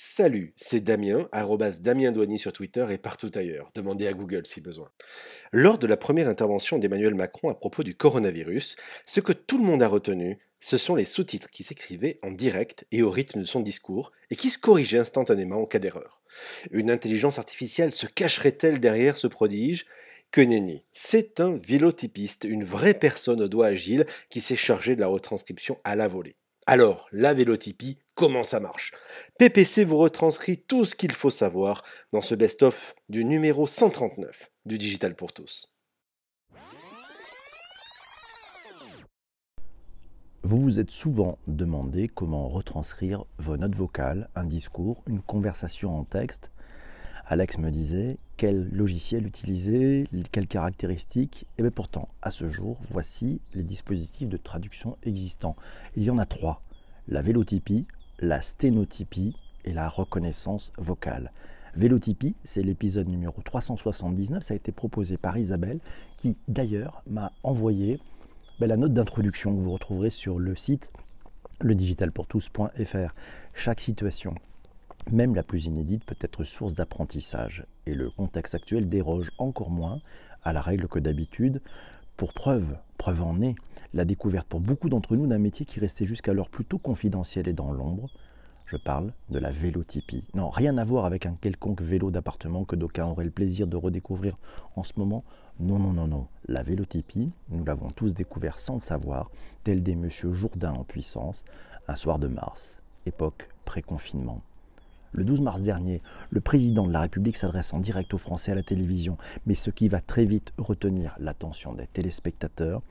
Salut, c'est Damien, arrobas Damien Douanier sur Twitter et partout ailleurs. Demandez à Google si besoin. Lors de la première intervention d'Emmanuel Macron à propos du coronavirus, ce que tout le monde a retenu, ce sont les sous-titres qui s'écrivaient en direct et au rythme de son discours et qui se corrigeaient instantanément en cas d'erreur. Une intelligence artificielle se cacherait-elle derrière ce prodige? Que nenni. C'est un vélotypiste, une vraie personne au doigt agile qui s'est chargé de la retranscription à la volée. Alors, la vélotypie, comment ça marche PPC vous retranscrit tout ce qu'il faut savoir dans ce best-of du numéro 139 du Digital pour tous. Vous vous êtes souvent demandé comment retranscrire vos notes vocales, un discours, une conversation en texte. Alex me disait quel logiciel utiliser, quelles caractéristiques. Et bien pourtant, à ce jour, voici les dispositifs de traduction existants. Il y en a trois. La vélotypie, la sténotypie et la reconnaissance vocale. Vélotypie, c'est l'épisode numéro 379, ça a été proposé par Isabelle, qui d'ailleurs m'a envoyé ben, la note d'introduction que vous retrouverez sur le site ledigitalpourtous.fr. Chaque situation même la plus inédite peut être source d'apprentissage, et le contexte actuel déroge encore moins à la règle que d'habitude. Pour preuve, preuve en est, la découverte pour beaucoup d'entre nous d'un métier qui restait jusqu'alors plutôt confidentiel et dans l'ombre. Je parle de la vélotypie. Non, rien à voir avec un quelconque vélo d'appartement que d'aucuns auraient le plaisir de redécouvrir en ce moment. Non, non, non, non. La vélotypie, nous l'avons tous découvert sans le savoir, tel des Monsieur Jourdain en puissance, un soir de mars, époque pré-confinement. Le 12 mars dernier, le président de la République s'adresse en direct aux Français à la télévision, mais ce qui va très vite retenir l'attention des téléspectateurs,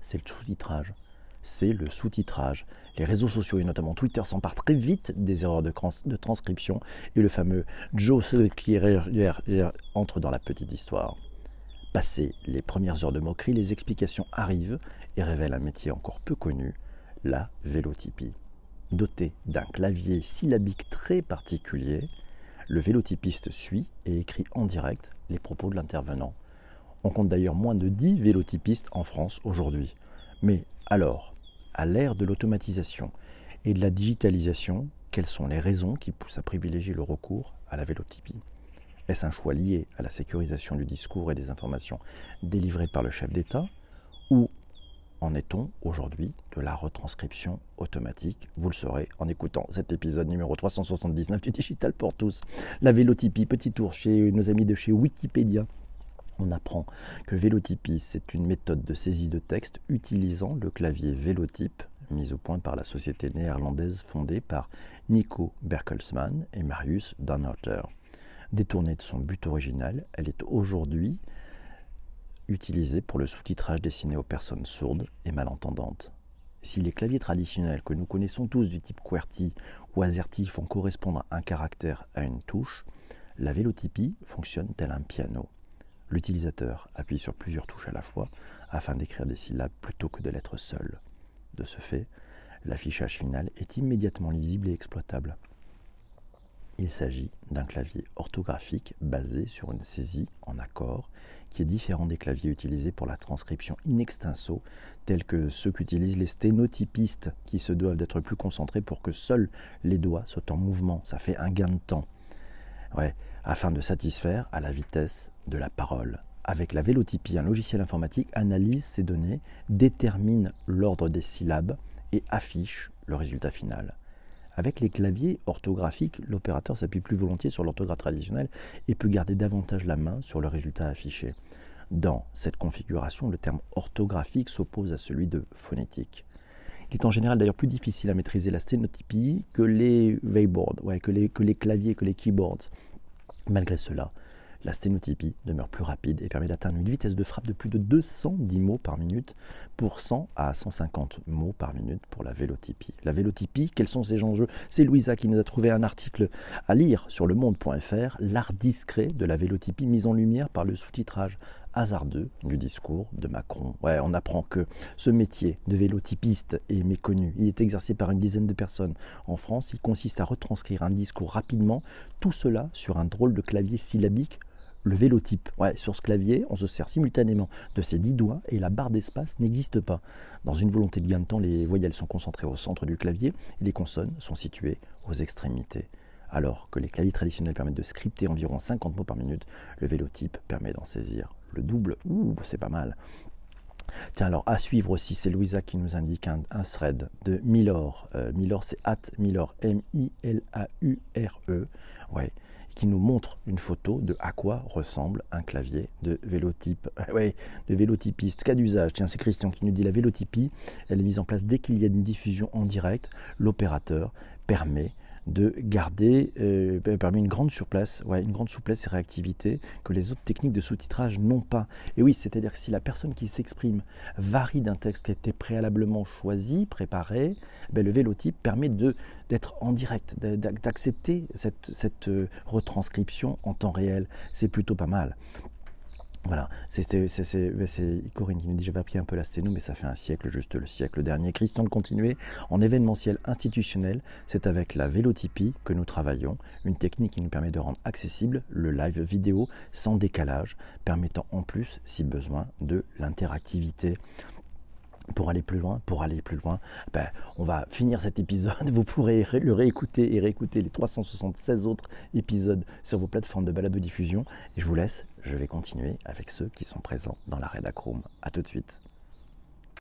c'est le sous-titrage. C'est le sous-titrage. Les réseaux sociaux et notamment Twitter s'emparent très vite des erreurs de, transcription et le fameux Joe entre dans la petite histoire. Passées les premières heures de moquerie, les explications arrivent et révèlent un métier encore peu connu, la vélotypie. Doté d'un clavier syllabique très particulier, le vélotypiste suit et écrit en direct les propos de l'intervenant. On compte d'ailleurs moins de 10 vélotypistes en France aujourd'hui. Mais alors, à l'ère de l'automatisation et de la digitalisation, quelles sont les raisons qui poussent à privilégier le recours à la vélotypie? Est-ce un choix lié à la sécurisation du discours et des informations délivrées par le chef d'État? Ou en est-on aujourd'hui de la retranscription automatique? Vous le saurez en écoutant cet épisode numéro 379 du Digital pour tous. La vélotypie, petit tour chez nos amis de chez Wikipédia. On apprend que vélotypie, c'est une méthode de saisie de texte utilisant le clavier vélotype mis au point par la société néerlandaise fondée par Nico Berkelsmann et Marius Dannhauter. Détournée de son but original, elle est aujourd'hui utilisé pour le sous-titrage destiné aux personnes sourdes et malentendantes. Si les claviers traditionnels que nous connaissons tous du type QWERTY ou AZERTY font correspondre un caractère à une touche, la vélotypie fonctionne tel un piano. L'utilisateur appuie sur plusieurs touches à la fois afin d'écrire des syllabes plutôt que de lettres seules. De ce fait, l'affichage final est immédiatement lisible et exploitable. Il s'agit d'un clavier orthographique basé sur une saisie en accord qui est différent des claviers utilisés pour la transcription in extenso, tels que ceux qu'utilisent les sténotypistes, qui se doivent d'être plus concentrés pour que seuls les doigts soient en mouvement. Ça fait un gain de temps. Ouais, afin de satisfaire à la vitesse de la parole. Avec la vélotypie, un logiciel informatique analyse ces données, détermine l'ordre des syllabes et affiche le résultat final. Avec les claviers orthographiques, l'opérateur s'appuie plus volontiers sur l'orthographe traditionnelle et peut garder davantage la main sur le résultat affiché. Dans cette configuration, le terme orthographique s'oppose à celui de phonétique. Il est en général d'ailleurs plus difficile à maîtriser la sténotypie que les keyboards, que, les, que les claviers, que les keyboards. Malgré cela, la sténotypie demeure plus rapide et permet d'atteindre une vitesse de frappe de plus de 210 mots par minute pour 100 à 150 mots par minute pour la vélotypie. La vélotypie, quels sont ses enjeux? C'est Louisa qui nous a trouvé un article à lire sur le monde.fr, l'art discret de la vélotypie mise en lumière par le sous-titrage hasardeux du discours de Macron. Ouais, on apprend que ce métier de vélotypiste est méconnu. Il est exercé par une dizaine de personnes en France. Il consiste à retranscrire un discours rapidement, tout cela sur un drôle de clavier syllabique le vélotype. Ouais, sur ce clavier, on se sert simultanément de ses dix doigts et la barre d'espace n'existe pas. Dans une volonté de gain de temps, les voyelles sont concentrées au centre du clavier et les consonnes sont situées aux extrémités. Alors que les claviers traditionnels permettent de scripter environ 50 mots par minute, le vélotype permet d'en saisir le double. Ouh, c'est pas mal. Tiens, alors à suivre aussi, c'est Louisa qui nous indique un, thread de Milor. Euh, Milor, c'est at Milor, M-I-L-A-U-R-E. Ouais, qui nous montre une photo de à quoi ressemble un clavier de vélotype, ouais, de vélotypiste, cas d'usage. Tiens, c'est Christian qui nous dit la vélotypie, elle est mise en place dès qu'il y a une diffusion en direct. L'opérateur permet de garder, euh, permet une grande ouais, une grande souplesse et réactivité que les autres techniques de sous-titrage n'ont pas. Et oui, c'est-à-dire que si la personne qui s'exprime varie d'un texte qui a été préalablement choisi, préparé, ben le vélotype permet de d'être en direct, d'accepter cette, cette euh, retranscription en temps réel. C'est plutôt pas mal. Voilà, c'est Corinne qui nous dit j'avais appris un peu la sténo, mais ça fait un siècle, juste le siècle dernier. Christian de continuer en événementiel institutionnel, c'est avec la vélotypie que nous travaillons, une technique qui nous permet de rendre accessible le live vidéo sans décalage, permettant en plus, si besoin, de l'interactivité pour aller plus loin, pour aller plus loin, ben, on va finir cet épisode. Vous pourrez le réécouter et réécouter les 376 autres épisodes sur vos plateformes de balado diffusion. Et je vous laisse, je vais continuer avec ceux qui sont présents dans la Redacroom. A tout de suite.